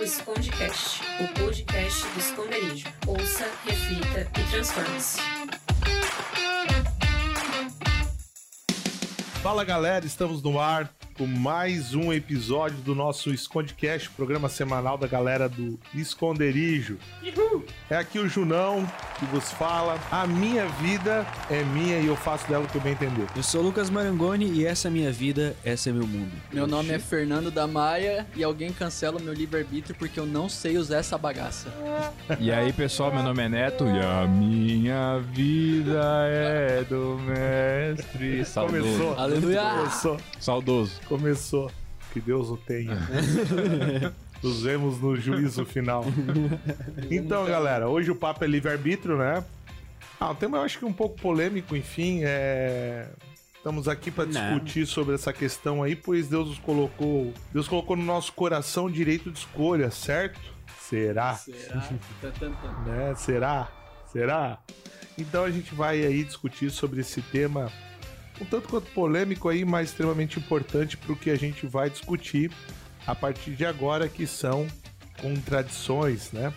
o Escondecast, o podcast do esconderijo. Ouça, reflita e transforme-se. Fala galera, estamos no ar mais um episódio do nosso Escondecast, programa semanal da galera do Esconderijo. Uhul. É aqui o Junão que vos fala. A minha vida é minha e eu faço dela o que eu bem entender. Eu sou o Lucas Marangoni e essa é minha vida, essa é meu mundo. Meu nome é Fernando da Maia e alguém cancela o meu livre-arbítrio porque eu não sei usar essa bagaça. E aí, pessoal, meu nome é Neto e a minha vida é do mestre. Saudoso. Começou. Aleluia! Começou. Saudoso. Começou. Que Deus o tenha. Nos vemos no juízo final. Então, galera, hoje o papo é livre-arbítrio, né? Ah, o tema eu acho que é um pouco polêmico, enfim, é... Estamos aqui para discutir sobre essa questão aí, pois Deus nos colocou, Deus colocou no nosso coração o direito de escolha, certo? Será? Será? Tan, tan, tan. né? Será? Será? Então a gente vai aí discutir sobre esse tema um tanto quanto polêmico aí, mas extremamente importante para o que a gente vai discutir a partir de agora, que são contradições, né?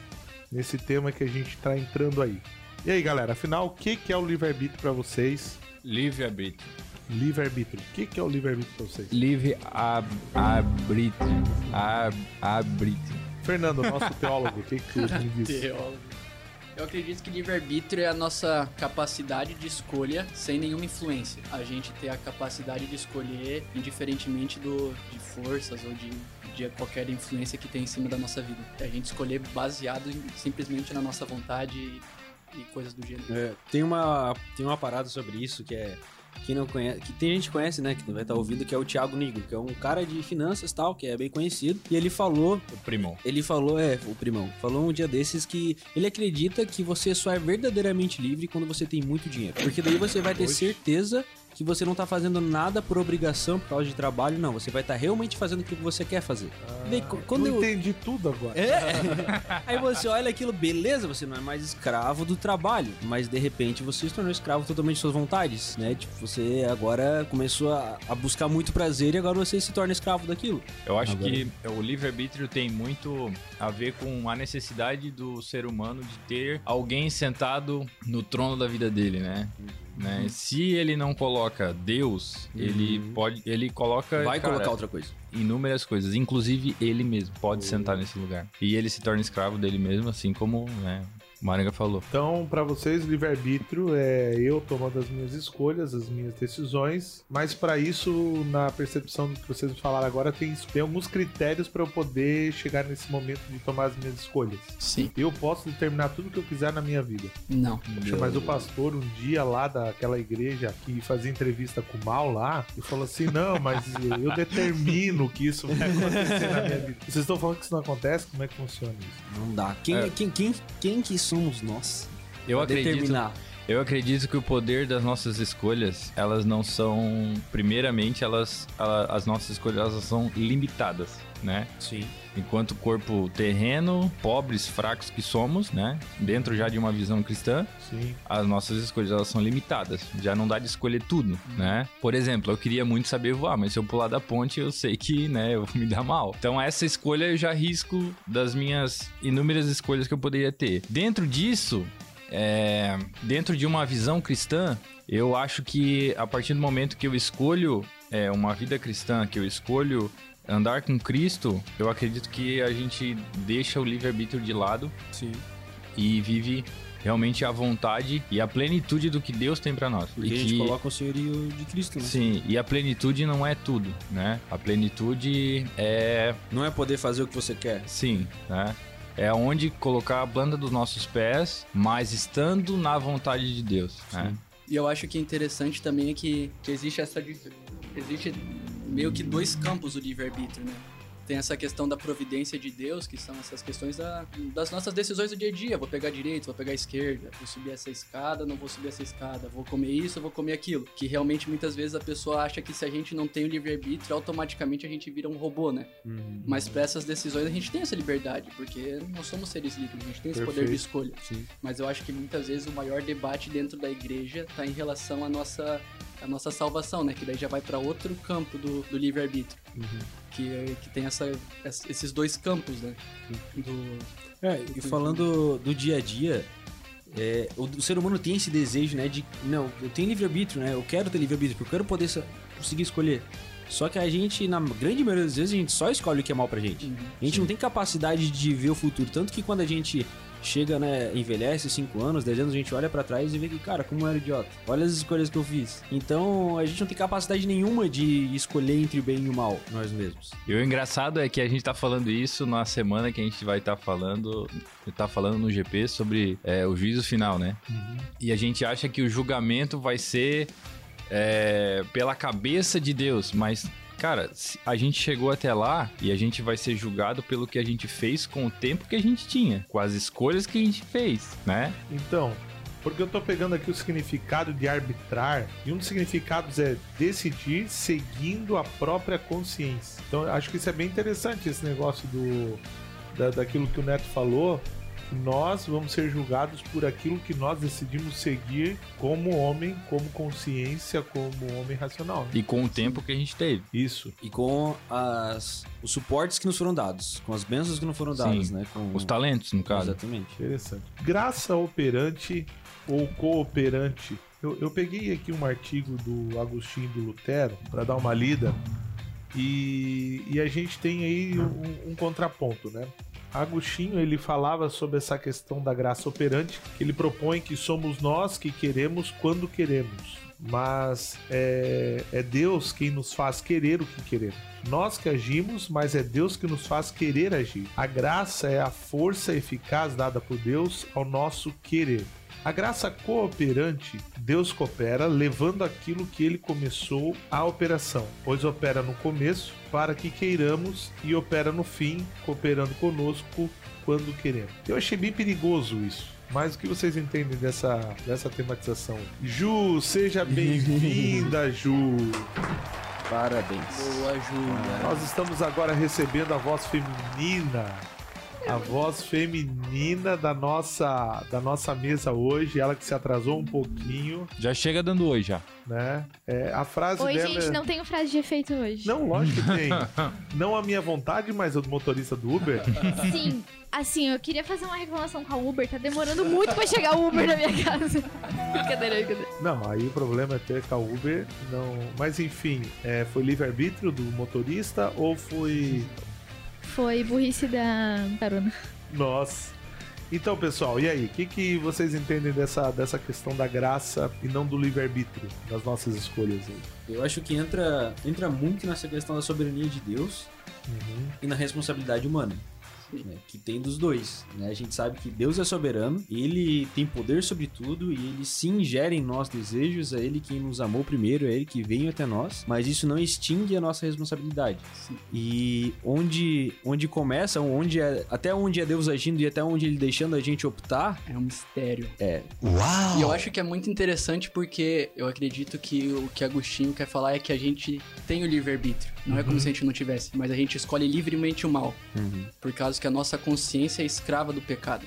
Nesse tema que a gente está entrando aí. E aí, galera, afinal, o que, que é o livre-arbítrio para vocês? Livre-arbítrio. Livre-arbítrio. O que, que é o livre-arbítrio para vocês? Livre-arbítrio. Ab- Arbítrio. Fernando, nosso teólogo, o que, que você me diz? Teólogo. Eu acredito que livre-arbítrio é a nossa capacidade de escolha sem nenhuma influência. A gente ter a capacidade de escolher indiferentemente do, de forças ou de, de qualquer influência que tem em cima da nossa vida. A gente escolher baseado em- simplesmente na nossa vontade e, e coisas do gênero. É, tem, uma, tem uma parada sobre isso que é. Quem não conhece, que tem gente que conhece, né? Que vai estar ouvindo, que é o Thiago Nigro, que é um cara de finanças e tal, que é bem conhecido. E ele falou O primão. Ele falou, é, o primão, falou um dia desses que ele acredita que você só é verdadeiramente livre quando você tem muito dinheiro. Porque daí você vai ter certeza que você não tá fazendo nada por obrigação, por causa de trabalho, não. Você vai estar realmente fazendo aquilo que você quer fazer. Daí, qu- quando Não eu... entendi tudo agora. É. Aí você olha aquilo, beleza, você não é mais escravo do trabalho, mas de repente você se tornou escravo totalmente de suas vontades, né? Tipo, você agora começou a, a buscar muito prazer e agora você se torna escravo daquilo. Eu acho Agora- que o livre-arbítrio tem muito a ver com a necessidade do ser humano de ter alguém sentado no trono da vida dele, né? Né? Se ele não coloca Deus, ele pode, ele coloca Vai cara, colocar outra coisa. inúmeras coisas, inclusive ele mesmo pode sentar nesse lugar. E ele se torna escravo dele mesmo, assim como né, o Maranga falou. Então, pra vocês, livre-arbítrio é eu tomando as minhas escolhas, as minhas decisões, mas pra isso, na percepção do que vocês me falaram agora, tem, tem alguns critérios pra eu poder chegar nesse momento de tomar as minhas escolhas. Sim. Eu posso determinar tudo que eu quiser na minha vida. Não. Mas o pastor, um dia lá daquela igreja que fazia entrevista com o Mal lá, e falou assim: Não, mas eu determino que isso vai acontecer na minha vida. Vocês estão falando que isso não acontece? Como é que funciona isso? Não dá. Quem, É. quem, quem, quem que somos nós? Eu acredito, Determinar. eu acredito que o poder das nossas escolhas, elas não são, primeiramente, elas, ela- as nossas escolhas elas são limitadas, né? Sim. Enquanto corpo terreno, pobres, fracos que somos, né? Dentro já de uma visão cristã, Sim. as nossas escolhas elas são limitadas. Já não dá de escolher tudo, né? Por exemplo, eu queria muito saber voar, mas se eu pular da ponte, eu sei que, né, eu vou me dar mal. Então essa escolha eu já risco das minhas inúmeras escolhas que eu poderia ter. Dentro disso, é, dentro de uma visão cristã, eu acho que a partir do momento que eu escolho é, uma vida cristã, que eu escolho andar com Cristo, eu acredito que a gente deixa o livre-arbítrio de lado Sim. e vive realmente a vontade e a plenitude do que Deus tem pra nós. Porque e a gente que- coloca o senhorio de Cristo, né? Sim, e a plenitude não é tudo, né? A plenitude é, Não é poder fazer o que você quer. sim, né? É onde colocar a banda dos nossos pés, mas estando na vontade de Deus, né? E eu acho que interessante também é que, que existe essa. Existe meio que dois campos do livre-arbítrio, né? Tem essa questão da providência de Deus, que são essas questões da- das nossas decisões do dia a dia. Vou pegar a direita, vou pegar esquerda, vou subir essa escada, não vou subir essa escada, vou comer isso, vou comer aquilo. Que realmente muitas vezes a pessoa acha que se a gente não tem o livre-arbítrio, automaticamente a gente vira um robô, né? Mas para essas decisões a gente tem essa liberdade, porque nós somos seres livres, a gente tem esse poder de Perfeito. escolha. Sim. Mas eu acho que muitas vezes o maior debate dentro da igreja está em relação à nossa a nossa salvação, né? Que daí já vai para outro campo do, do livre-arbítrio. Que, é- que tem essa, ess- esses dois campos, né? Do, É, e falando do dia a dia, é, o, o ser humano tem esse desejo, né, de não, eu tenho livre-arbítrio, né? Eu quero ter livre-arbítrio, porque eu quero poder conseguir escolher. Só que a gente, na grande maioria das vezes, a gente só escolhe o que é mal pra gente. A gente não tem capacidade de ver o futuro. Tanto que quando a gente chega, né, envelhece 5 anos, 10 anos, a gente olha pra trás e vê que, cara, como eu era idiota. Olha as escolhas que eu fiz. Então, a gente não tem capacidade nenhuma de escolher entre o bem e o mal, nós mesmos. E o engraçado é que a gente tá falando isso na semana que a gente vai estar falando, tá falando no GP sobre é, o juízo final, né? E a gente acha que o julgamento vai ser é, pela cabeça de Deus, mas cara, a gente chegou até lá e a gente vai ser julgado pelo que a gente fez com o tempo que a gente tinha, com as escolhas que a gente fez, né? Então, porque eu tô pegando aqui o significado de arbitrar, e um dos significados é decidir seguindo a própria consciência. Então, acho que isso é bem interessante, esse negócio do da, daquilo que o Neto falou, nós vamos ser julgados por aquilo que nós decidimos seguir como homem, como consciência, como homem racional. né? E com o tempo que a gente teve. Isso. E com as, os suportes que nos foram dados, com as bênçãos que não foram dadas, Sim, né? Com Os talentos, no caso. Exatamente. Interessante. Graça operante ou cooperante. Eu, eu peguei aqui um artigo do Agostinho do Lutero para dar uma lida e, e a gente tem aí um, um contraponto, né? Agostinho ele falava sobre essa questão da graça operante, que ele propõe que somos nós que queremos quando queremos, mas é, é Deus quem nos faz querer o que queremos. Nós que agimos, mas é Deus que nos faz querer agir. A graça é a força eficaz dada por Deus ao nosso querer. A graça cooperante, Deus coopera levando aquilo que ele começou à operação, pois opera no começo para que queiramos e opera no fim, cooperando conosco quando queremos. Eu achei bem perigoso isso. Mas o que vocês entendem dessa, dessa tematização? Ju, seja bem-vinda, Ju! Parabéns. boa ajuda. Nós estamos agora recebendo a voz feminina. A voz feminina da nossa, da nossa mesa hoje, ela que se atrasou um pouquinho, Já chega dando oi já. né? É, a frase Oi, dela gente, é... não tenho frase de efeito hoje. Não, lógico que tem. não a minha vontade, mas a do motorista do Uber. Sim, assim, eu queria fazer uma reclamação com a Uber. Tá demorando muito pra chegar o Uber na minha casa. brincadeira, brincadeira. Não, aí o problema é ter com a Uber. Não... Mas enfim, é, foi livre-arbítrio do motorista ou foi Foi burrice da carona. Nossa. Então, pessoal, e aí? O que, que vocês entendem dessa, dessa questão da graça e não do livre-arbítrio das nossas escolhas aí? Eu acho que entra, entra muito nessa questão da soberania de Deus e na responsabilidade humana. Né, que tem dos dois. né? A gente sabe que Deus é soberano, ele tem poder sobre tudo e ele sim gera em nós desejos, é ele quem nos amou primeiro, é ele que veio até nós, mas isso não extingue a nossa responsabilidade. Sim. E onde, onde começa, onde é, até onde é Deus agindo e até onde ele deixando a gente optar, É um mistério. é. E eu acho que é muito interessante porque eu acredito que o que Agostinho quer falar é que a gente tem o livre-arbítrio. Não é como se a gente não tivesse, mas a gente escolhe livremente o mal. Por causa que a nossa consciência é escrava do pecado.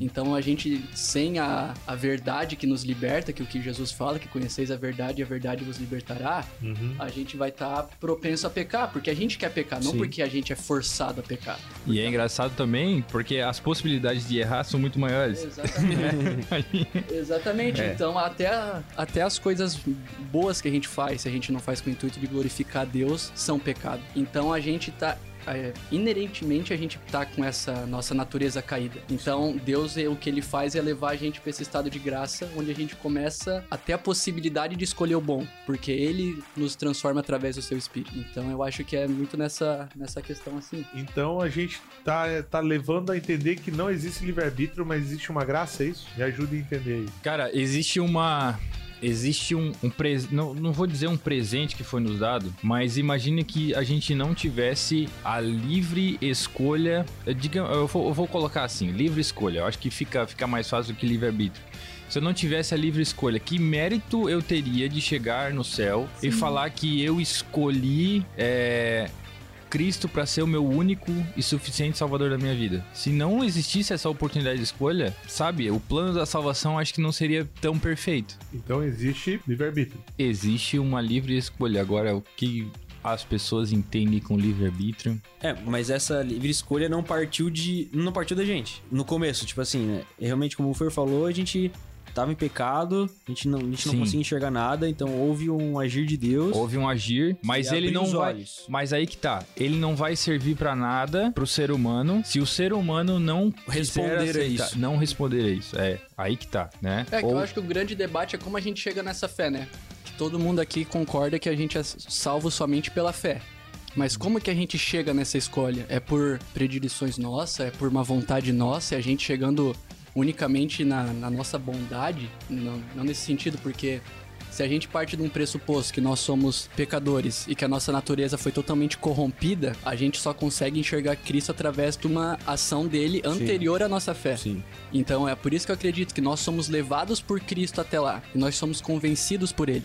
Então a gente, sem a, a verdade que nos liberta, que o que Jesus fala, que conheceis a verdade e a verdade vos libertará, a gente vai estar propenso a pecar, porque a gente quer pecar, não Sim. porque a gente é forçado a pecar. E é engraçado também porque as possibilidades de errar são muito maiores. Exatamente. Exatamente. É. Então, até, até as coisas boas que a gente faz, se a gente não faz com o intuito de glorificar Deus, são pecado. Então, a gente tá. É, inerentemente a gente tá com essa nossa natureza caída. Então, Deus é, o que ele faz é levar a gente para esse estado de graça, onde a gente começa a ter a possibilidade de escolher o bom, porque ele nos transforma através do seu espírito. Então, eu acho que é muito nessa, nessa questão assim. Então a gente tá, tá levando a entender que não existe livre-arbítrio, mas existe uma graça, é isso? Me ajuda a entender aí. Cara, existe uma. Existe um, um pres... não, não vou dizer um presente que foi nos dado, mas imagine que a gente não tivesse a livre escolha. eh, Diga, eu, vou, eu vou colocar assim, livre escolha. Eu acho que fica, fica mais fácil do que livre-arbítrio. Se eu não tivesse a livre escolha, que mérito eu teria de chegar no céu e falar que eu escolhi é, Cristo pra ser o meu único e suficiente salvador da minha vida. Se não existisse essa oportunidade de escolha, sabe, o plano da salvação acho que não seria tão perfeito. Então existe livre-arbítrio. Existe uma livre escolha. Agora, o que as pessoas entendem com livre-arbítrio? É, mas essa livre escolha não partiu de. não partiu da gente. No começo, tipo assim, né? Realmente, como o Fer falou, a gente tava em pecado, a gente não, a gente não conseguia enxergar nada, então houve um agir de Deus. Houve um agir, mas ele não vai. olhos. Mas aí que tá. Ele não vai servir pra nada pro ser humano se o ser humano não Responder a isso. Não responder a isso. É, aí que tá, né? É, que Ou- eu acho que o grande debate é como a gente chega nessa fé, né? Que todo mundo aqui concorda que a gente é salvo somente pela fé. Mas como que a gente chega nessa escolha? É por predileções nossas? É por uma vontade nossa? É a gente chegando unicamente na, na nossa bondade? Não, não nesse sentido, porque se a gente parte de um pressuposto que nós somos pecadores e que a nossa natureza foi totalmente corrompida, a gente só consegue enxergar Cristo através de uma ação dele anterior à nossa fé. Sim. Então é por isso que eu acredito que nós somos levados por Cristo até lá. E nós somos convencidos por Ele.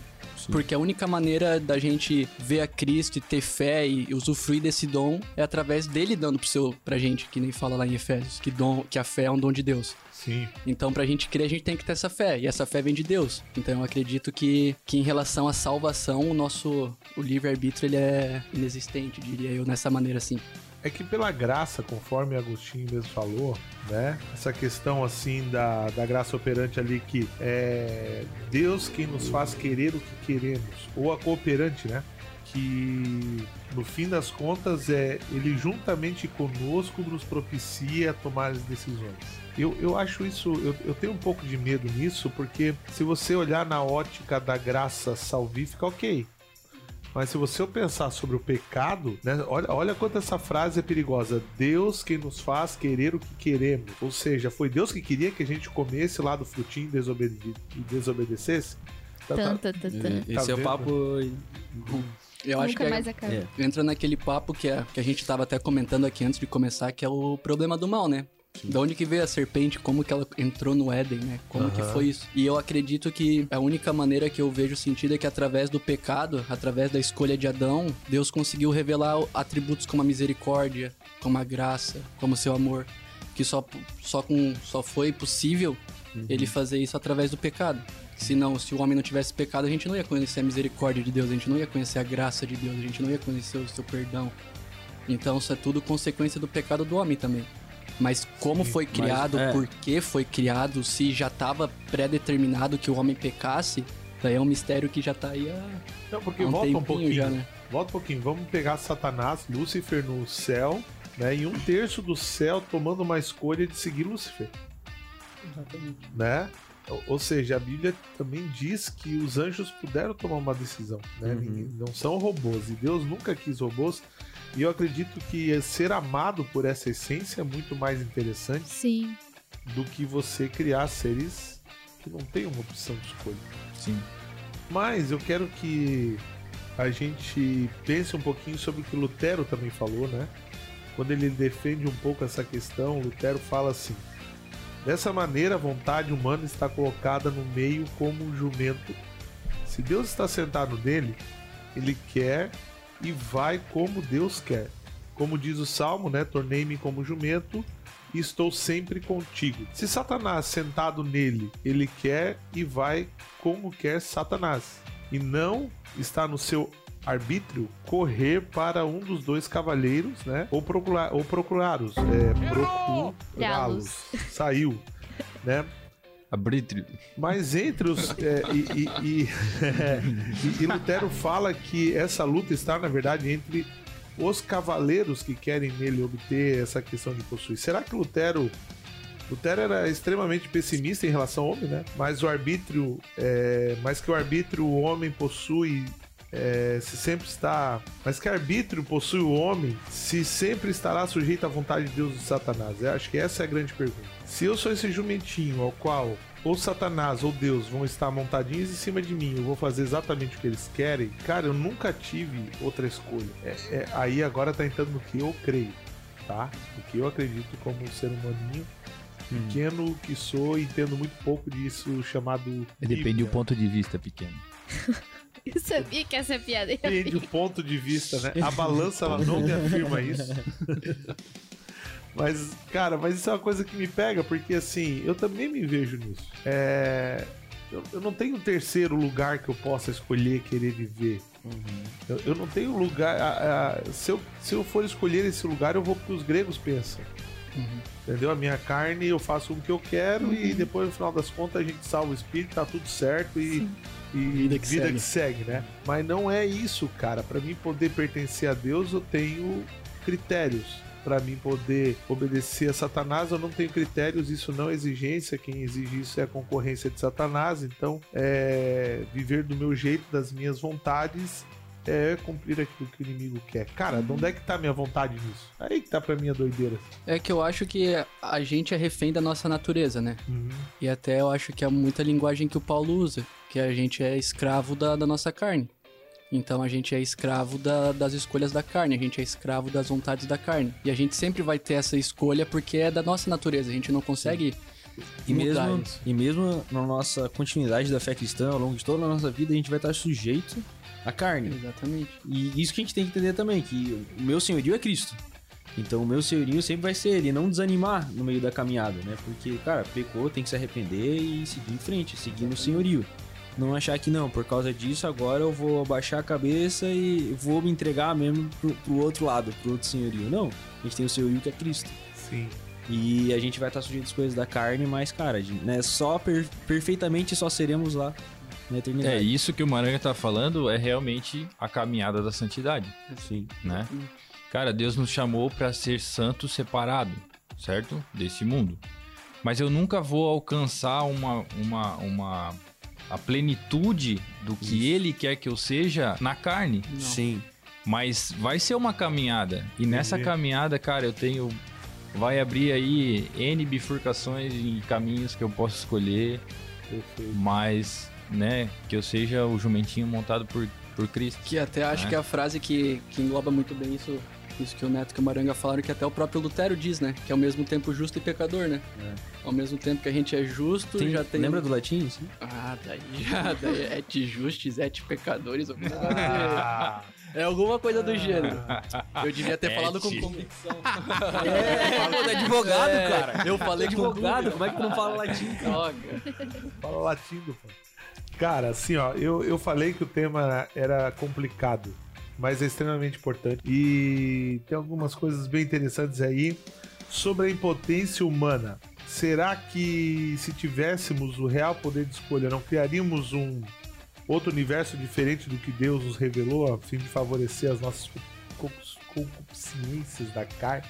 Porque a única maneira da gente ver a Cristo e ter fé e usufruir desse dom é através dele dando pro seu, pra gente, que nem fala lá em Efésios, que, dom, que a fé é um dom de Deus. Sim. Então, pra gente crer, a gente tem que ter essa fé. E essa fé vem de Deus. Então, eu acredito que, que em relação à salvação, o nosso o livre-arbítrio ele é inexistente, diria eu, nessa maneira assim. É que pela graça, conforme Agostinho mesmo falou, né? Essa questão assim da, da graça operante ali que é Deus quem nos faz querer o que queremos, ou a cooperante, né? Que no fim das contas é ele juntamente conosco nos propicia tomar as decisões. Eu, eu acho isso, eu, eu tenho um pouco de medo nisso, porque se você olhar na ótica da graça salvífica, ok. Mas se você pensar sobre o pecado, né, olha, olha quanto essa frase é perigosa. Deus quem nos faz querer o que queremos. Ou seja, foi Deus que queria que a gente comesse lá do frutinho e desobede- e desobedecesse? Tá- tá- tan, tan. Esse é o papo. Eu acho que Nunca é- mais acaba. É. entra naquele papo que, é, que a gente tava até comentando aqui antes de começar, que é o problema do mal, né? Da onde que veio a serpente, como que ela entrou no Éden, né? Como que Aham. foi isso? E eu acredito que a única maneira que eu vejo sentido é que através do pecado, através da escolha de Adão, Deus conseguiu revelar atributos como a misericórdia, como a graça, como o seu amor, que só, só, com, só foi possível ele fazer isso através do pecado. Se não, se o homem não tivesse pecado, a gente não ia conhecer a misericórdia de Deus, a gente não ia conhecer a graça de Deus, a gente não ia conhecer o seu perdão. Então isso é tudo consequência do pecado do homem também. Mas como Sim, foi mas, criado, é. por que foi criado, se já estava pré-determinado que o homem pecasse, daí é um mistério que já tá aí há, Não, porque há um volta um pouquinho. já, né? Volta um pouquinho. Vamos pegar Satanás, Lúcifer no céu, né? E um terço do céu tomando uma escolha de seguir Lúcifer, Exatamente. né? Ou- seja, a Bíblia também diz que os anjos puderam tomar uma decisão, né? Uhum. Não são robôs. E Deus nunca quis robôs. E eu acredito que ser amado por essa essência é muito mais interessante Sim. do que você criar seres que não têm uma opção de escolha. Sim. Mas eu quero que a gente pense um pouquinho sobre o que Lutero também falou, né? Quando ele defende um pouco essa questão, Lutero fala assim: Dessa maneira, a vontade humana está colocada no meio como um jumento. Se Deus está sentado nele, ele quer e vai como Deus quer. Como diz o salmo, né? Tornei-me como jumento e estou sempre contigo. Se Satanás sentado nele, ele quer e vai como quer Satanás. E não está no seu arbítrio correr para um dos dois cavaleiros, né? Ou procurar, ou procurá-los, é, procurá-los. Saiu, né? Mas entre os. é, e, e, e, e- e Lutero fala que essa luta está, na verdade, entre os cavaleiros que querem nele obter essa questão de possuir. Será que Lutero. Lutero era extremamente pessimista em relação ao homem, né? Mas o arbítrio. É, mas que o arbítrio o homem possui. é, se sempre está. Mas que arbítrio possui o homem se sempre estará sujeito à vontade de Deus e de Satanás? Eu acho que essa é a grande pergunta. Se eu sou esse jumentinho ao qual ou Satanás ou Deus vão estar montadinhos em cima de mim, eu vou fazer exatamente o que eles querem, cara, eu nunca tive outra escolha. É, é- aí agora tá entrando no que eu creio, tá? O que eu acredito como um ser humaninho, pequeno que sou e entendo muito pouco disso chamado. Depende do ponto de vista pequeno. Eu sabia que essa piada ia Depende do ponto de vista, né? A balança, ela não me afirma isso. Mas, cara, mas isso é uma coisa que me pega, porque assim, eu também me vejo nisso. É. Eu, eu não tenho um terceiro lugar que eu possa escolher querer viver. Eu, eu não tenho lugar. a- a- se, eu, se eu for escolher esse lugar, eu vou pro que os gregos pensam. Entendeu? A minha carne, eu faço o que eu quero e depois, no final das contas, a gente salva o espírito, tá tudo certo e, e vida, Vida que, que segue. né? Mas não é isso, cara. Pra mim poder pertencer a Deus, eu tenho critérios. Pra mim poder obedecer a Satanás, eu não tenho critérios, isso não é exigência. Quem exige isso é a concorrência de Satanás. Então, é viver do meu jeito, das minhas vontades, é cumprir aquilo que o inimigo quer. Cara, de onde é que tá a minha vontade nisso? Aí que tá pra mim a doideira. É que eu acho que a gente é refém da nossa natureza, né? E até eu acho que é muita linguagem que o Paulo usa, que a gente é escravo da, da nossa carne. Então a gente é escravo da- das escolhas da carne, a gente é escravo das vontades da carne. E a gente sempre vai ter essa escolha porque é da nossa natureza, a gente não consegue E mudar mesmo, isso. e mesmo na nossa continuidade da fé cristã, ao longo de toda a nossa vida, a gente vai estar sujeito à carne. Exatamente. E isso que a gente tem que entender também, que o meu senhorio é Cristo. Então o meu senhorio sempre vai ser ele, não desanimar no meio da caminhada, né? Porque, cara, pecou, tem que se arrepender e seguir em frente, seguir no senhorio. Não achar que não, por causa disso agora eu vou abaixar a cabeça e vou me entregar mesmo pro, pro outro lado, pro outro senhorio. Não, a gente tem o senhorio que é Cristo. Sim. E a gente vai estar sujeito às coisas da carne, mas, cara, né, só per- perfeitamente só seremos lá na É, eternidade. isso que o Maranga tá falando é realmente a caminhada da santidade, Sim. né? Cara, Deus nos chamou pra ser santo separado, certo? Desse mundo. Mas eu nunca vou alcançar uma, uma, uma a plenitude do que Ele quer que eu seja na carne. Sim. Mas vai ser uma caminhada. E nessa Entendi. caminhada, cara, eu tenho. Vai abrir aí N bifurcações e caminhos que eu posso escolher. Perfeito. Mas, né, que eu seja o jumentinho montado por, por Cristo. Que até acho É. que é a frase que, que engloba muito bem isso, isso que o Neto e o Maranga falaram, que até o próprio Lutero diz, né? Que é ao mesmo tempo justo e pecador, né? Ao mesmo tempo que a gente é justo, Tem- já tem... Lembra do latim? Sim? Ah, daí já, daí é et justis, et pecadores, coisa Ah, É alguma coisa do gênero. Eu devia ter falado com convicção. É, é advogado, É, cara. Eu falei Advogado, como é que tu não fala latim? Droga. fala latindo, pô. Cara, assim, ó, eu, eu falei que o tema era complicado, mas é extremamente importante. E tem algumas coisas bem interessantes aí sobre a impotência humana. Será que se tivéssemos o real poder de escolha, não criaríamos um outro universo diferente do que Deus nos revelou a fim de favorecer as nossas concu- concupiscências da carne?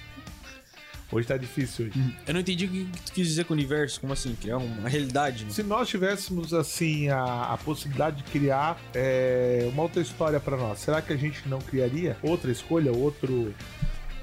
Hoje tá difícil hoje. Eu não entendi o que tu quis dizer com o universo. Como assim? Criar uma realidade? né? Se nós tivéssemos assim a, a possibilidade de criar é, uma outra história pra nós, será que a gente não criaria outra escolha, outro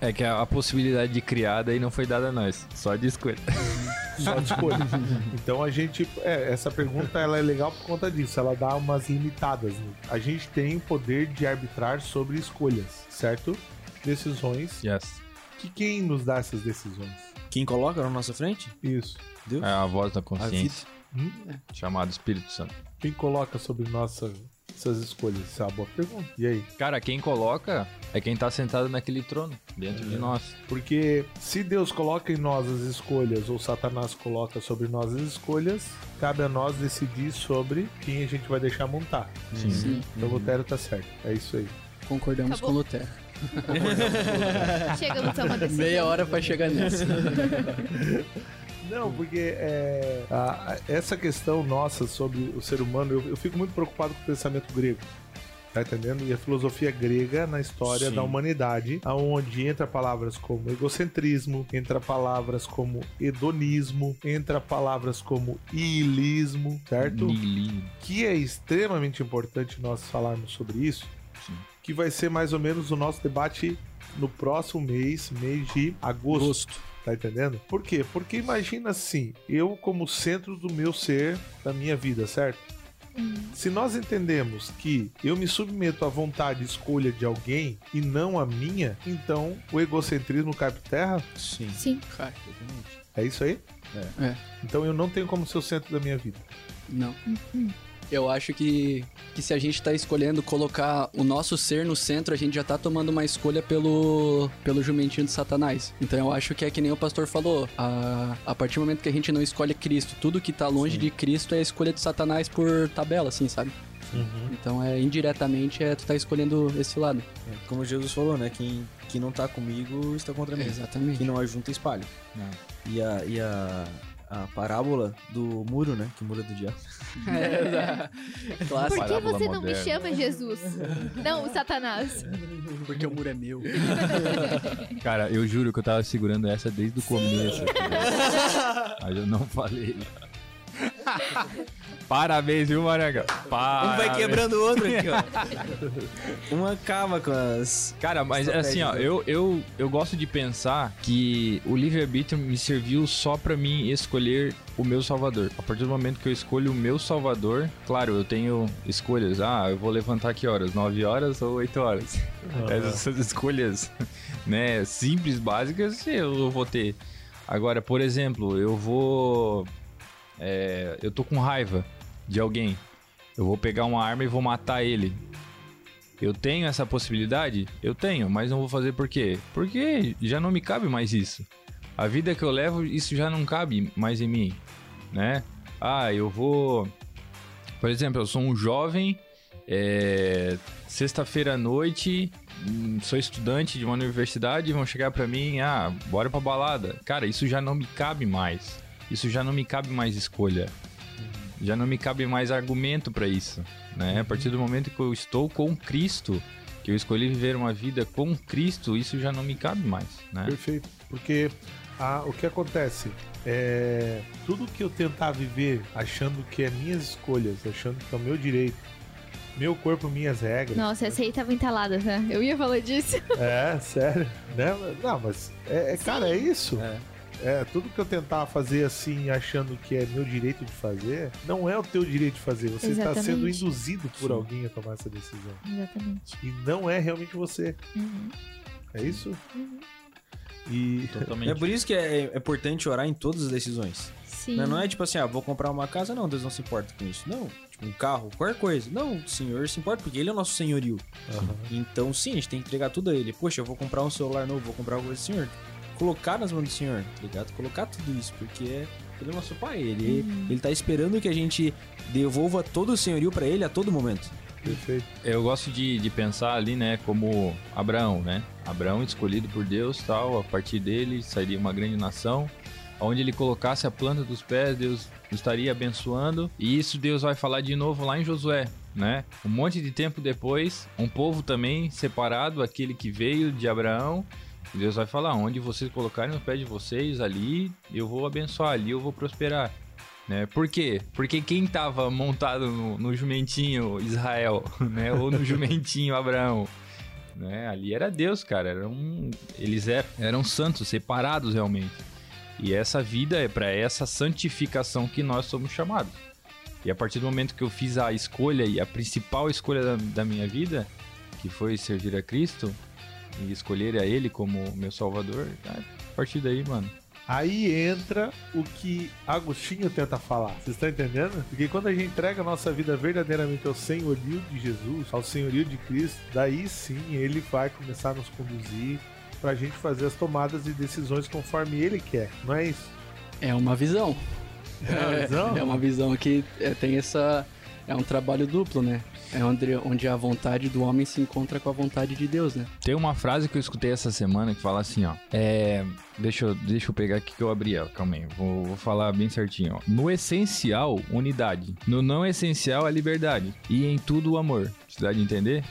É que a, a possibilidade de criar daí não foi dada a nós, só de escolha. só de escolha? então a gente, é, essa pergunta ela é legal por conta disso, ela dá umas limitadas. né? A gente tem o poder de arbitrar sobre escolhas, certo? Decisões. Yes. Que quem nos dá essas decisões? Quem coloca na nossa frente? Isso. Deus. É a voz da consciência, Hum? chamado Espírito Santo. Quem coloca sobre nossa, essas escolhas? Isso é uma boa pergunta. E aí? Cara, quem coloca é quem tá sentado naquele trono, dentro de nós. Porque se Deus coloca em nós as escolhas, ou Satanás coloca sobre nós as escolhas, cabe a nós decidir sobre quem a gente vai deixar montar. Sim. Sim, Então o Lutero tá certo. É isso aí. concordamos Acabou. com o Lutero. Chegamos a uma decisão. Meia hora pra chegar nessa. Não, porque é, a- a- essa questão nossa sobre o ser humano, eu, eu fico muito preocupado com o pensamento grego. Tá entendendo? E a filosofia grega na história Sim. da humanidade, aonde entra palavras como egocentrismo, entra palavras como hedonismo, entra palavras como ilismo, certo? Nihilismo. que é extremamente importante nós falarmos sobre isso. Que vai ser mais ou menos o nosso debate no próximo mês, mês de agosto. Tá entendendo? Por quê? Porque imagina assim, eu como centro do meu ser, da minha vida, certo? Se nós entendemos que eu me submeto à vontade e escolha de alguém e não a minha, então o egocentrismo cai por terra? Sim. Sim. Cara, É isso aí? É. Então eu não tenho como ser o centro da minha vida. Não. Eu acho que, que se a gente tá escolhendo colocar o nosso ser no centro, a gente já tá tomando uma escolha pelo, pelo jumentinho de Satanás. Então eu acho que é que nem o pastor falou. A, a partir do momento que a gente não escolhe Cristo, tudo que tá longe de Cristo é a escolha de Satanás por tabela, assim, sabe? Então é indiretamente é tu tá escolhendo esse lado. Como Jesus falou, né? Quem, quem não tá comigo está contra mim. Exatamente. Quem não ajunta, espalha. E a, e a, a parábola do muro, né? Que o muro é do diabo. É, Por que Parábola você não me moderna. chama Jesus? Não, o Satanás. Porque o muro é meu. Cara, eu juro que eu tava segurando essa desde o começo. Mas eu não falei. Parabéns, viu, Maranga? Um Parabéns. vai quebrando o outro aqui, ó. Um acaba com as. Cara, mas assim, ó, eu, eu, eu gosto de pensar que o livre-arbítrio me serviu só pra mim escolher o meu salvador. A partir do momento que eu escolho o meu salvador, claro, eu tenho escolhas. Ah, eu vou levantar que horas? 9 horas ou 8 horas? Essas escolhas, né, simples, básicas, eu vou ter. Agora, por exemplo, eu vou. é, eu tô com raiva de alguém. Eu vou pegar uma arma e vou matar ele. Eu tenho essa possibilidade? Eu tenho, mas não vou fazer por quê? Porque já não me cabe mais isso. A vida que eu levo, isso já não cabe mais em mim, né? Ah, eu vou. Por exemplo, eu sou um jovem, é, sexta-feira à noite, hum, sou estudante de uma universidade, vão chegar pra mim, ah, bora pra balada. Cara, isso já não me cabe mais. Isso já não me cabe mais escolha. Já não me cabe mais argumento pra isso, né? A partir do momento que eu estou com Cristo, que eu escolhi viver uma vida com Cristo, isso já não me cabe mais, né? Perfeito. Porque ah, o que acontece é tudo que eu tentar viver achando que é minhas escolhas, achando que é o meu direito, meu corpo, minhas regras. Nossa, essa aí tava entalada, tá? Eu ia falar disso. É, sério. Né? Não, mas é, é, cara, é isso. É. É, tudo que eu tentar fazer assim, achando que é meu direito de fazer, não é o teu direito de fazer. Você está sendo Exatamente. induzido por Sim. alguém a tomar essa decisão. Exatamente. E não é realmente você. Uhum. É isso? E Totalmente. É por isso que é, é importante orar em todas as decisões. Sim. Né? Não é tipo assim, ah, vou comprar uma casa, não, Deus não se importa com isso. Não, tipo, um carro, qualquer coisa. Não, o Senhor se importa porque Ele é o nosso senhorio. Aham. Então, sim, a gente tem que entregar tudo a Ele. Poxa, eu vou comprar um celular novo, vou comprar alguma coisa do Senhor. Colocar nas mãos do Senhor, tá ligado? Colocar tudo isso, porque Ele é o nosso Pai. Ele, ele tá esperando que a gente devolva todo o senhorio pra Ele a todo momento. perfeito. Eu gosto de, de pensar ali, né, como Abraão, né? Abraão escolhido por Deus, tal, a partir dele sairia uma grande nação. Onde ele colocasse a planta dos pés, Deus estaria abençoando. E isso Deus vai falar de novo lá em Josué, né? Um monte de tempo depois, um povo também separado, aquele que veio de Abraão. Deus vai falar: onde vocês colocarem os pés de vocês, ali eu vou abençoar, ali eu vou prosperar. Né? Por quê? Porque quem estava montado no, no jumentinho Israel, né? Ou no jumentinho Abraão, né? Ali era Deus, cara. Era um, eles eram, eram santos, separados realmente. E essa vida é para essa santificação que nós somos chamados. E a partir do momento que eu fiz a escolha e a principal escolha da, da minha vida, que foi servir a Cristo e escolher a Ele como meu Salvador, a partir daí, mano, Aí entra o que Agostinho tenta falar. Vocês estão entendendo? Porque quando a gente entrega a nossa vida verdadeiramente ao senhorio de Jesus, ao senhorio de Cristo, daí sim ele vai começar a nos conduzir pra gente fazer as tomadas de decisões conforme ele quer. Não é isso? É uma visão. É uma visão? É uma visão que é, tem essa. É um trabalho duplo, né? É onde, onde a vontade do homem se encontra com a vontade de Deus, né? Tem uma frase que eu escutei essa semana que fala assim, ó. É. Deixa eu, deixa eu pegar aqui que eu abri ela, calma aí. Vou, vou falar bem certinho, ó. No essencial, unidade. No não essencial, a liberdade. E em tudo, o amor. Você dá de entender?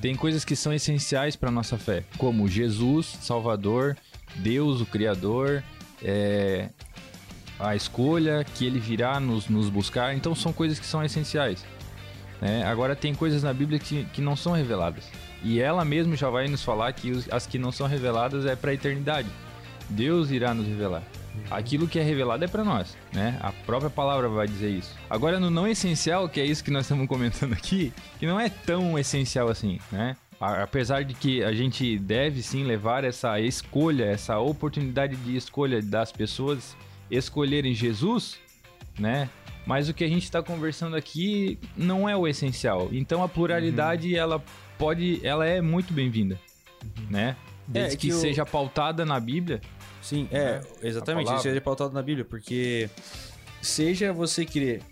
Tem coisas que são essenciais para nossa fé, como Jesus, Salvador, Deus, o Criador, é, a escolha que Ele virá nos, nos buscar. Então são coisas que são essenciais. né? Agora tem coisas na Bíblia que, que não são reveladas. E ela mesmo já vai nos falar que os- as que não são reveladas é para a eternidade. Deus irá nos revelar. Aquilo que é revelado é para nós, né? A própria palavra vai dizer isso. Agora no não essencial, que é isso que nós estamos comentando aqui, que não é tão essencial assim, né? Apesar de que a gente deve sim levar essa escolha, essa oportunidade de escolha das pessoas escolherem Jesus, né? Mas o que a gente está conversando aqui não é o essencial. Então a pluralidade Uhum. ela pode, ela é muito bem-vinda, né? Desde É, que, que o- seja pautada na Bíblia. Sim, é, exatamente. palavra. Isso é pautado na Bíblia, porque seja você crer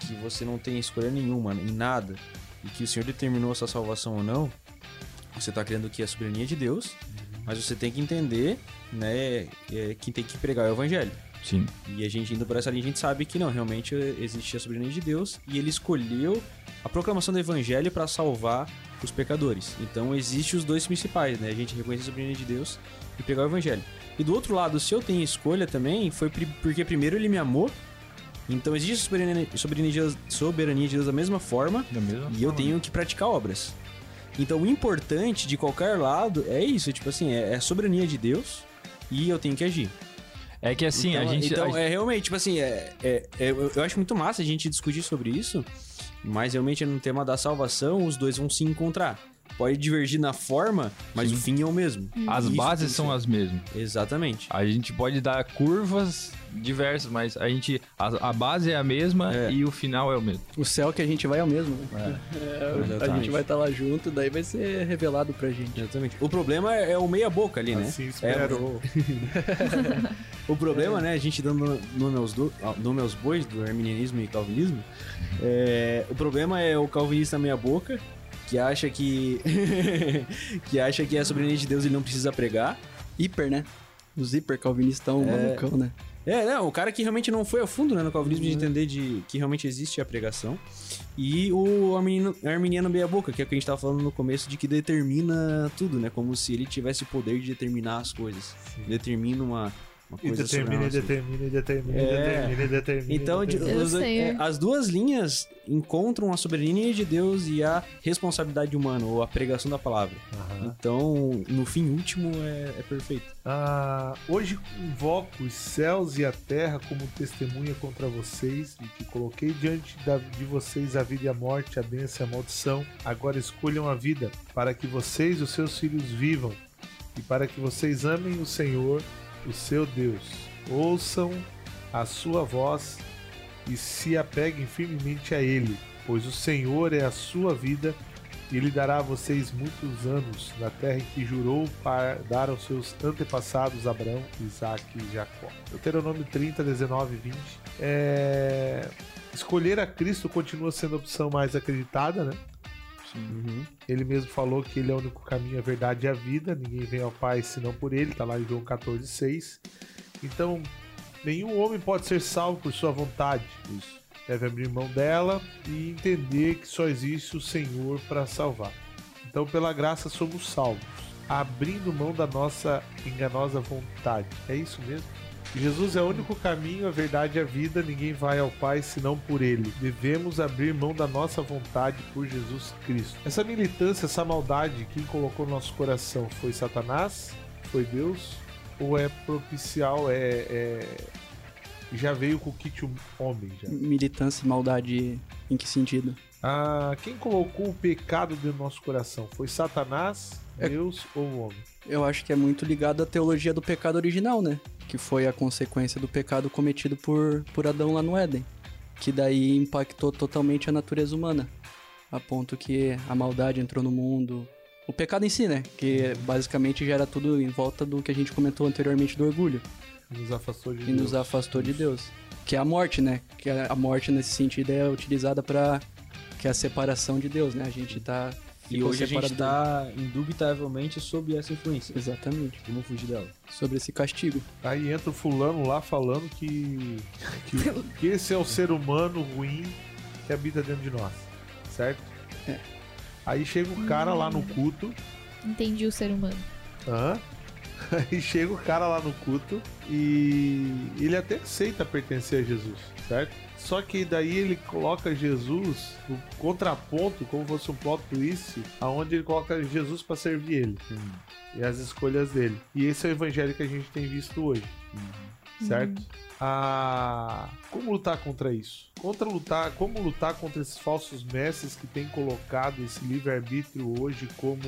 que você não tem escolha nenhuma em nada e que o Senhor determinou a sua salvação ou não, você tá crendo que é a soberania de Deus, mas você tem que entender, né, é, que tem que pregar o evangelho. Sim. E a gente indo por essa linha, a gente sabe que não, realmente existe a soberania de Deus e ele escolheu a proclamação do evangelho para salvar os pecadores. Então existe os dois principais, né? A gente reconhece a soberania de Deus e pregar o evangelho. E do outro lado, se eu tenho escolha também, foi porque primeiro ele me amou. Então existe a soberania, soberania, de Deus, soberania de Deus da mesma forma Da mesma e eu tenho que praticar obras. Então o importante de qualquer lado é isso, tipo assim, é, é a soberania de Deus e eu tenho que agir. É que assim, então, a gente. então a- é realmente, tipo assim, é, é- é- eu, eu acho muito massa a gente discutir sobre isso, mas realmente no tema da salvação, os dois vão se encontrar. Pode divergir na forma, mas o fim é o mesmo. as Isso bases são as mesmas. Exatamente. A gente pode dar curvas diversas, mas a gente. A, a base é a mesma É. e o final é o mesmo. O céu que a gente vai é o mesmo, né? É, a Exatamente. gente vai estar lá junto, daí vai ser revelado pra gente. Exatamente. O problema é, é o meia boca ali, né? Assim É, espero. o problema, né, a gente dando nome aos, do, nome aos bois do arminianismo e calvinismo, é, o problema é o calvinista meia boca, que acha que que acha que a soberania de Deus ele não precisa pregar. Hiper, né? Os hiper calvinistas estão malucão, né? É, né, o cara que realmente não foi a fundo né, no calvinismo de entender de, que realmente existe a pregação. E o arminiano, arminiano meia boca, que é o que a gente tava falando no começo, de que determina tudo, né? Como se ele tivesse o poder de determinar as coisas. Determina uma, uma E determina, e sobre a nossa determina, e determina, e É. determina, e determina. Então, e de- determina. Os sei. é, as duas linhas encontram a soberania de Deus e a responsabilidade humana, ou a pregação da palavra. Aham. Então, no fim último, é, é perfeito. Ah, hoje invoco os céus e a terra como testemunha contra vocês e que coloquei diante da- de vocês a vida e a morte, a bênção e a maldição. Agora escolham a vida para que vocês e os seus filhos vivam e para que vocês amem o Senhor, o seu Deus. Ouçam a sua voz e se apeguem firmemente a Ele, pois o Senhor é a sua vida e ele dará a vocês muitos anos na terra em que jurou para dar aos seus antepassados Abraão, Isaac e Jacó. Deuteronômio 30, 19 e 20. É... Escolher a Cristo continua sendo a opção mais acreditada, né? Ele mesmo falou que ele é o único caminho, a verdade e a vida. Ninguém vem ao Pai senão por ele. Está lá em João 14, 6. Então, nenhum homem pode ser salvo por sua vontade. Isso. Deve abrir mão dela e entender que só existe o Senhor para salvar. Então, pela graça, somos salvos, abrindo mão da nossa enganosa vontade. É isso mesmo? Jesus é o único caminho, a verdade e a vida. Ninguém vai ao Pai senão por Ele. Devemos abrir mão da nossa vontade por Jesus Cristo. Essa militância, essa maldade, quem colocou no nosso coração foi Satanás? Foi Deus? Ou é propicial? É, é- já veio com o kit homem? Já? Militância e maldade em que sentido? Ah, quem colocou o pecado dentro do nosso coração? Foi Satanás, É- Deus ou o homem? Eu acho que é muito ligado à teologia do pecado original, né? Que foi a consequência do pecado cometido por, por Adão lá no Éden. Que daí impactou totalmente a natureza humana. A ponto que a maldade entrou no mundo. O pecado em si, né? Que basicamente gera tudo em volta do que a gente comentou anteriormente do orgulho. Nos afastou de E Deus. nos afastou de Deus. Que é a morte, né? Que a a morte nesse sentido é utilizada para que é a separação de Deus, né? A gente tá E hoje a gente separado tá indubitavelmente sob essa influência. exatamente Como fugir dela? sobre esse castigo. Aí entra o fulano lá falando que, que, que esse é o ser humano ruim que habita dentro de nós, certo? É. Aí chega o cara lá no culto, Entendi o ser humano. hã? Aí chega o cara lá no culto e ele até aceita pertencer a Jesus, certo? Só que daí ele coloca Jesus no contraponto, como fosse um plot twist, aonde ele coloca Jesus para servir ele e as escolhas dele. E esse é o evangelho que a gente tem visto hoje, certo? Ah, como lutar contra isso? Contra lutar, como lutar contra esses falsos mestres que têm colocado esse livre-arbítrio hoje como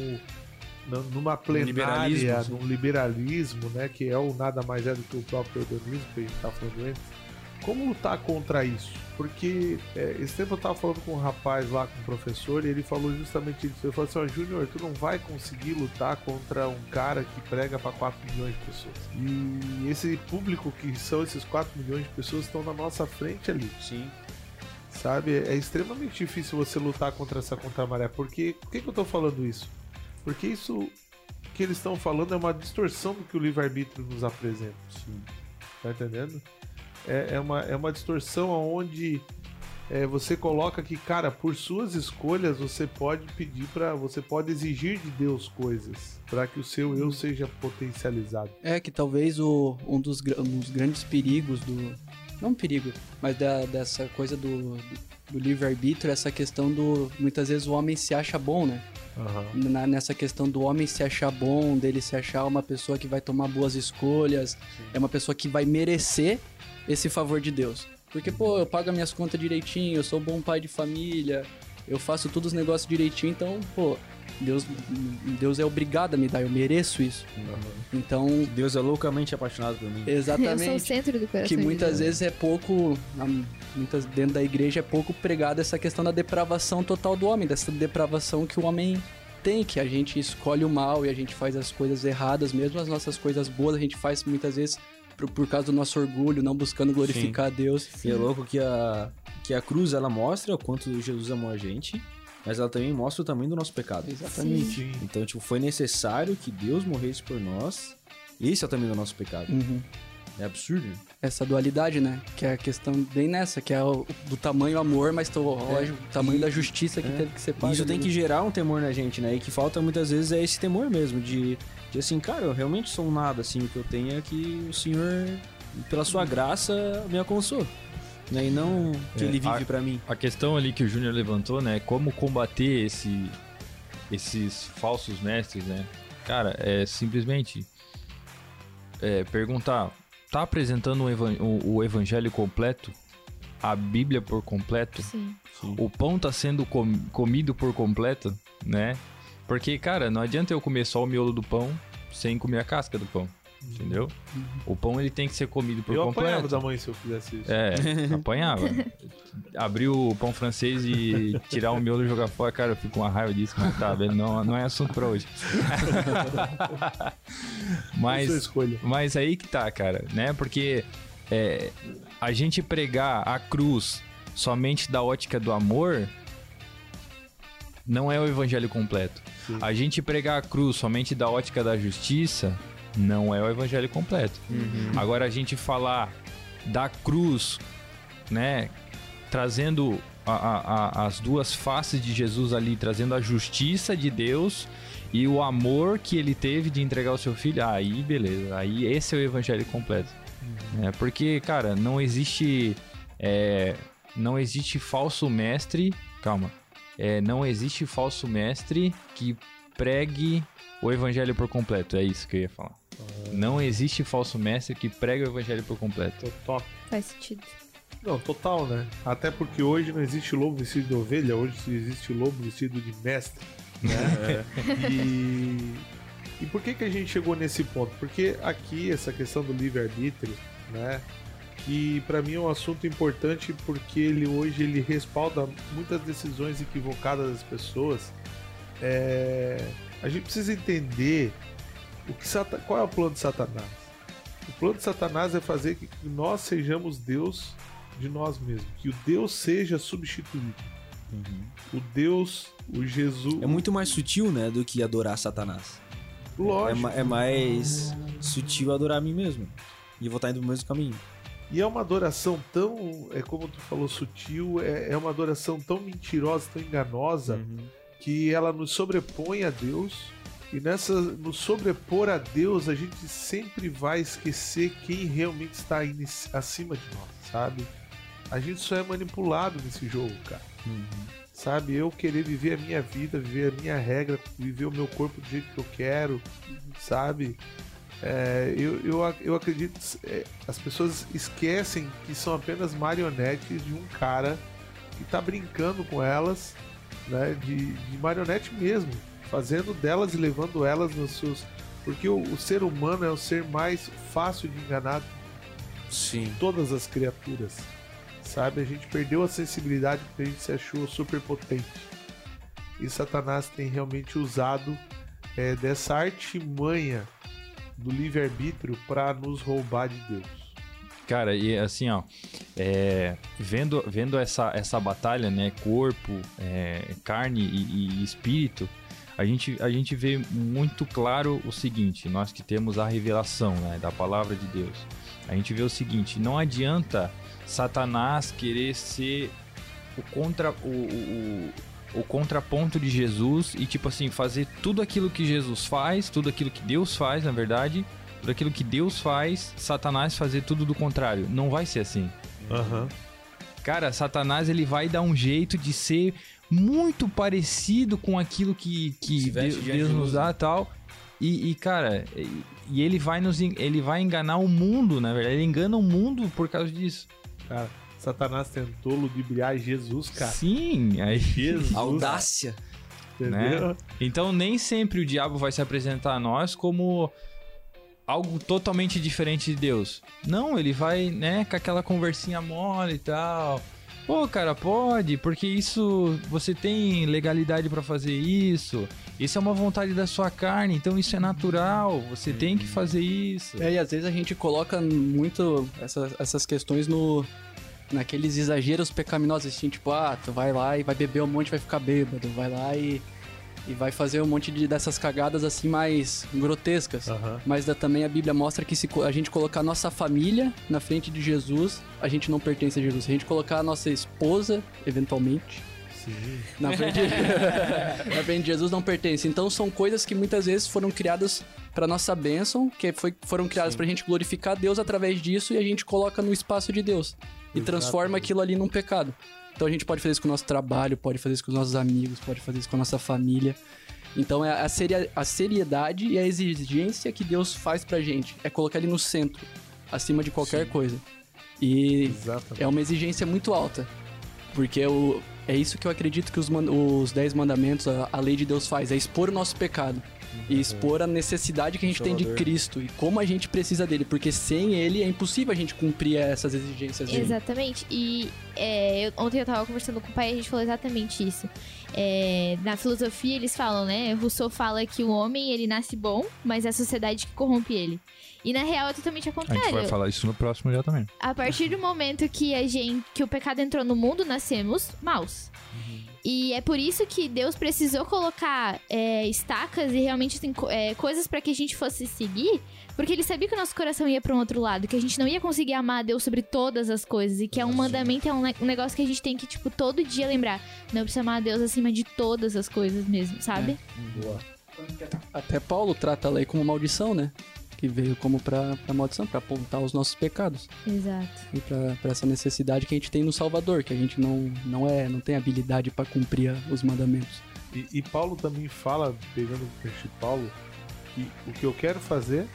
numa plenária, liberalismo, num liberalismo, né, que é o nada mais é do que o próprio hedonismo que a gente tá falando antes. Como lutar contra isso? Porque é, esse tempo eu tava falando com um rapaz lá, com um professor, e ele falou justamente isso. Ele falou assim: ó, Júnior, tu não vai conseguir lutar contra um cara que prega para 4 milhões de pessoas. E esse público que são esses 4 milhões de pessoas estão na nossa frente ali. Sim. Sabe? É extremamente difícil você lutar contra essa contra-maré. Porque, por que, que eu tô falando isso? Porque isso que eles estão falando é uma distorção do que o livre-arbítrio nos apresenta. Sim. Tá entendendo? É, é, uma, é uma distorção onde é, você coloca que, cara, por suas escolhas você pode pedir para você pode exigir de Deus coisas para que o seu eu seja potencializado. É que talvez o, um, dos, um dos grandes perigos do. Não perigo, mas da, dessa coisa do, do livre-arbítrio, essa questão do. Muitas vezes o homem se acha bom, né? Na- nessa questão do homem se achar bom, dele se achar uma pessoa que vai tomar boas escolhas, é uma pessoa que vai merecer esse favor de Deus. Porque, pô, eu pago as minhas contas direitinho, eu sou um bom pai de família, eu faço todos os negócios direitinho, então, pô, Deus, Deus é obrigado a me dar, eu mereço isso. Então, Deus é loucamente apaixonado por mim. Eu sou o exatamente. centro do coração Que de muitas Deus. vezes é pouco, muitas dentro da igreja é pouco pregada essa questão da depravação total do homem, dessa depravação que o homem tem, que a gente escolhe o mal e a gente faz as coisas erradas, mesmo as nossas coisas boas a gente faz muitas vezes por, por causa do nosso orgulho, não buscando glorificar a Deus. E é louco que a, que a cruz, ela mostra o quanto Jesus amou a gente, mas ela também mostra o tamanho do nosso pecado. Exatamente. Sim. Então, tipo, foi necessário que Deus morresse por nós. Esse é o tamanho do nosso pecado. Uhum. É absurdo. Essa dualidade, né? Que é a questão bem nessa, que é o, do tamanho amor, mas tô, olha, o tamanho E- da justiça que é. teve que ser pago. isso tem ali, que né? gerar um temor na gente, né? E que falta muitas vezes é esse temor mesmo, de, de assim, cara, eu realmente sou um nada, assim, o que eu tenho é que o Senhor, pela sua graça, me alcançou. Né? E não que É, ele vive a- pra mim. A questão ali que o Júnior levantou, né? Como combater esse, esses falsos mestres, né? Cara, é simplesmente é, perguntar: tá apresentando o, evan- o- o evangelho completo? A Bíblia por completo? Sim. O pão tá sendo com- comido por completo, né? Porque, cara, não adianta eu comer só o miolo do pão sem comer a casca do pão. Entendeu? O pão ele tem que ser comido por Eu apanhava completo. da mãe se eu fizesse isso. É, apanhava. Abrir o pão francês e tirar o miolo e jogar fora, cara, eu fico com uma raiva disso, mas tá, velho, não, não é assunto pra hoje. Mas, escolha. mas aí que tá, cara, né? Porque é, a gente pregar a cruz somente da ótica do amor não é o evangelho completo. Sim. A gente pregar a cruz somente da ótica da justiça não é o evangelho completo. Agora a gente falar da cruz, né, trazendo a- a- a- as duas faces de Jesus ali, trazendo a justiça de Deus e o amor que ele teve de entregar o seu filho, aí beleza, aí esse é o evangelho completo. É, porque, cara, não existe é, não existe falso mestre, calma, é, não existe falso mestre que pregue o evangelho por completo, é isso que eu ia falar. Não existe falso mestre que pregue o evangelho por completo. Total. Faz sentido. Não, total, né? Até porque hoje não existe lobo vestido de ovelha, hoje existe lobo vestido de mestre. Né? e, e por que, que a gente chegou nesse ponto? Porque aqui, essa questão do livre-arbítrio, né? Que pra mim é um assunto importante porque ele hoje ele respalda muitas decisões equivocadas das pessoas. É, a gente precisa entender o que Sata- qual é o plano de Satanás. O plano de Satanás é fazer que nós sejamos Deus de nós mesmos, que o Deus seja substituído. O Deus, o Jesus. É muito mais sutil, né, do que adorar Satanás. É, lógico. ma- é mais sutil adorar a mim mesmo. E eu vou estar indo pro mesmo caminho. E é uma adoração tão, é como tu falou, sutil, é, é uma adoração tão mentirosa, tão enganosa, que ela nos sobrepõe a Deus. E nessa, no sobrepor a Deus, a gente sempre vai esquecer quem realmente está acima de nós, sabe? A gente só é manipulado nesse jogo, cara. Sabe? Eu querer viver a minha vida, viver a minha regra, viver o meu corpo do jeito que eu quero, sabe? É, eu, eu, eu acredito é, as pessoas esquecem que são apenas marionetes de um cara que tá brincando com elas, né? De, de marionete mesmo, fazendo delas e levando elas nos seus. Porque o, o ser humano é o ser mais fácil de enganar Sim. todas as criaturas. Sabe? A gente perdeu a sensibilidade porque a gente se achou super potente. E Satanás tem realmente usado é, dessa artimanha do livre-arbítrio para nos roubar de Deus. Cara, e assim, ó, é, vendo, vendo essa, essa batalha, né, corpo, é, carne e, e espírito, a gente, a gente vê muito claro o seguinte, nós que temos a revelação, né, da palavra de Deus, a gente vê o seguinte, não adianta Satanás querer ser o contra o, o, o contraponto de Jesus e tipo assim fazer tudo aquilo que Jesus faz, tudo aquilo que Deus faz, na verdade, tudo aquilo que Deus faz, Satanás fazer tudo do contrário. Não vai ser assim. Aham. Cara, Satanás ele vai dar um jeito de ser muito parecido com aquilo que, que Deus, de Deus nos dá e tal. E, e, cara, e, e ele vai nos ele vai enganar o mundo, na verdade. Ele engana o mundo por causa disso. Cara, Satanás tentou ludibriar Jesus, cara. Sim, aí Jesus. Audácia. Entendeu? Então nem sempre o diabo vai se apresentar a nós como algo totalmente diferente de Deus. Não, ele vai, né, com aquela conversinha mole e tal. Pô, cara, pode, porque isso você tem legalidade pra fazer isso. Isso é uma vontade da sua carne, então isso é natural. Você tem que fazer isso. É, e às vezes a gente coloca muito essa- essas questões no naqueles exageros pecaminosos, assim, tipo, ah, tu vai lá e vai beber um monte vai ficar bêbado, vai lá e, e vai fazer um monte de, dessas cagadas assim mais grotescas. Aham. Mas da- também a Bíblia mostra que se a gente colocar a nossa família na frente de Jesus, a gente não pertence a Jesus. Se a gente colocar a nossa esposa, eventualmente, Sim. na frente, na frente de Jesus não pertence. Então são coisas que muitas vezes foram criadas para nossa bênção, que foi, foram criadas pra gente glorificar Deus através disso e a gente coloca no espaço de Deus e transforma aquilo ali num pecado. Então a gente pode fazer isso com o nosso trabalho, pode fazer isso com os nossos amigos, pode fazer isso com a nossa família. Então é a, seria, a seriedade e a exigência que Deus faz pra gente. É colocar ele no centro, acima de qualquer coisa. E Exatamente. é uma exigência muito alta. Porque o, é isso que eu acredito que os, os Dez Mandamentos, a, a lei de Deus faz, é expor o nosso pecado. E expor a necessidade que a gente tem de Salvador. Cristo e como a gente precisa dele. Porque sem ele é impossível a gente cumprir essas exigências dele. Exatamente. E é, eu- ontem eu tava conversando com o pai e a gente falou exatamente isso. É, na filosofia eles falam, né? Rousseau fala que o homem ele nasce bom, mas é a sociedade que corrompe ele. E na real é totalmente ao A gente contrário. vai falar isso no próximo já também. A partir do momento que a gente, que o pecado entrou no mundo, nascemos maus. E é por isso que Deus precisou colocar é, estacas e realmente assim, co- é, coisas para que a gente fosse seguir, porque ele sabia que o nosso coração ia para um outro lado, que a gente não ia conseguir amar a Deus sobre todas as coisas e que é um mandamento, é um, ne- um negócio que a gente tem que tipo todo dia lembrar, não precisa amar a Deus acima de todas as coisas mesmo, sabe? Até Paulo trata a lei como maldição, né? Que veio como pra, pra maldição, pra apontar os nossos pecados. Exato. E pra, pra essa necessidade que a gente tem no Salvador, que a gente não, não, é, não tem habilidade pra cumprir a- os mandamentos. E, e Paulo também fala, pegando o gancho de Paulo, que o que eu quero fazer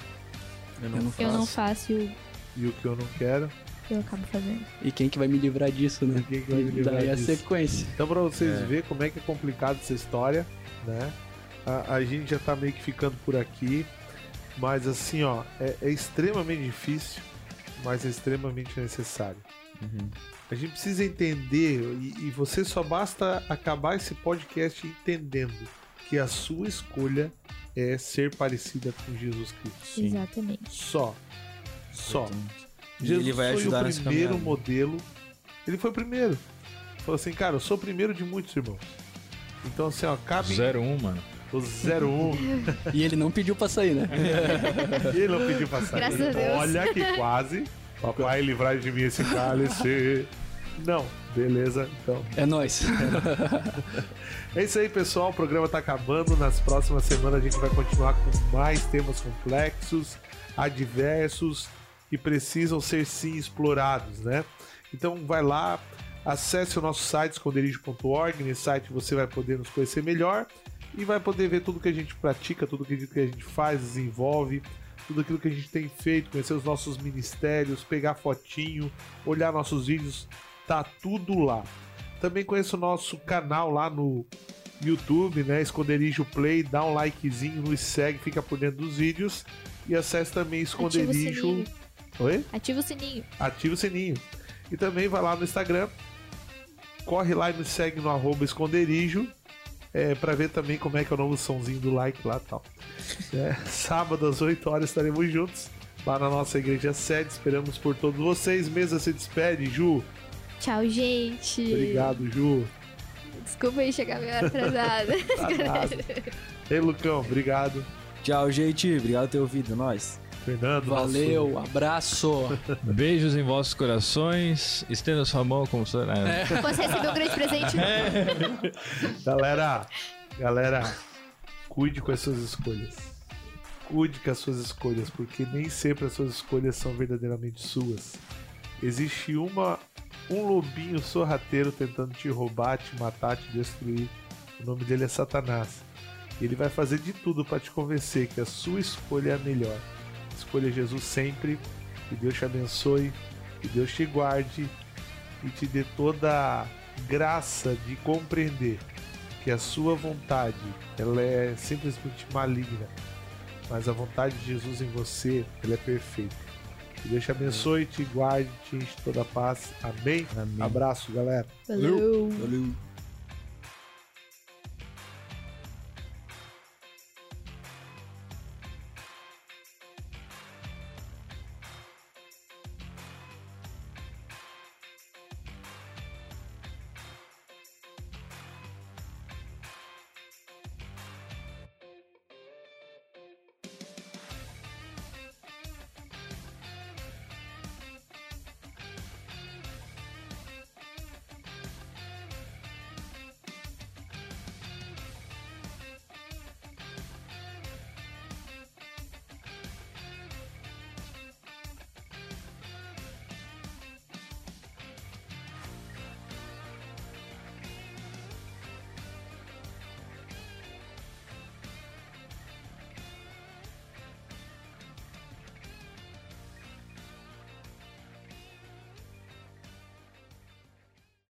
Eu Eu não Eu não faço. faço e o- e o que eu não quero, eu acabo fazendo. E quem que vai me livrar disso, né? Quem que vai me livrar Daí a disso? sequência. Então, pra vocês verem como é que é complicado essa história, né? A, a gente já tá meio que ficando por aqui. Mas, assim, ó, é, é extremamente difícil, mas é extremamente necessário. A gente precisa entender, e, e você só basta acabar esse podcast entendendo que a sua escolha é ser parecida com Jesus Cristo. Exatamente. Só. Só. E Jesus ele vai foi ajudar o nessa primeiro modelo. Ele foi o primeiro. Falou assim, cara, eu sou o primeiro de muitos irmãos. Então, assim, ó, cabe 01, mano. O 01. E ele não pediu pra sair, né? e ele não pediu pra sair. Graças a Deus. Olha que quase. Papai, livrai de mim esse cálice. Não, beleza, então. É nóis. É isso aí, pessoal. O programa tá acabando. Nas próximas semanas a gente vai continuar com mais temas complexos, adversos, que precisam ser sim explorados, né? Então vai lá, acesse o nosso site esconderijo.org. Nesse site você vai poder nos conhecer melhor e vai poder ver tudo que a gente pratica, tudo que a gente faz, desenvolve, tudo aquilo que a gente tem feito, conhecer os nossos ministérios, pegar fotinho, olhar nossos vídeos, tá tudo lá. Também conheça o nosso canal lá no YouTube, né? Esconderijo Play, dá um likezinho, nos segue, fica por dentro dos vídeos. E acesse também Ativa o Esconderijo. Oi? Ativa o sininho. Ativa o sininho. E também vai lá no Instagram, corre lá e me segue no arroba esconderijo. É, pra ver também como é que é o novo somzinho do like lá e tal. É, sábado às 8 horas estaremos juntos lá na nossa igreja sede. Esperamos por todos vocês. Mesa se despede, Ju. Tchau, gente. Obrigado, Ju. Desculpa aí chegar meio atrasada. Tá. Ei, Lucão, obrigado. Tchau, gente. Obrigado por ter ouvido. Nós. Fernando, Valeu, nosso- abraço. Beijos em vossos corações. Estenda sua mão como se. né? Você recebeu um grande presente. Galera, galera, cuide com as suas escolhas. Cuide com as suas escolhas, porque nem sempre as suas escolhas são verdadeiramente suas. Existe uma um lobinho sorrateiro tentando te roubar, te matar, te destruir. O nome dele é Satanás. Ele vai fazer de tudo para te convencer que a sua escolha é a melhor. Escolha Jesus sempre. Que Deus te abençoe, que Deus te guarde e te dê toda a graça de compreender que a sua vontade ela é simplesmente maligna, mas a vontade de Jesus em você ela é perfeita. Que Deus te abençoe, te guarde, te enche toda a paz. Amém? Amém. Abraço, galera. Valeu. Valeu.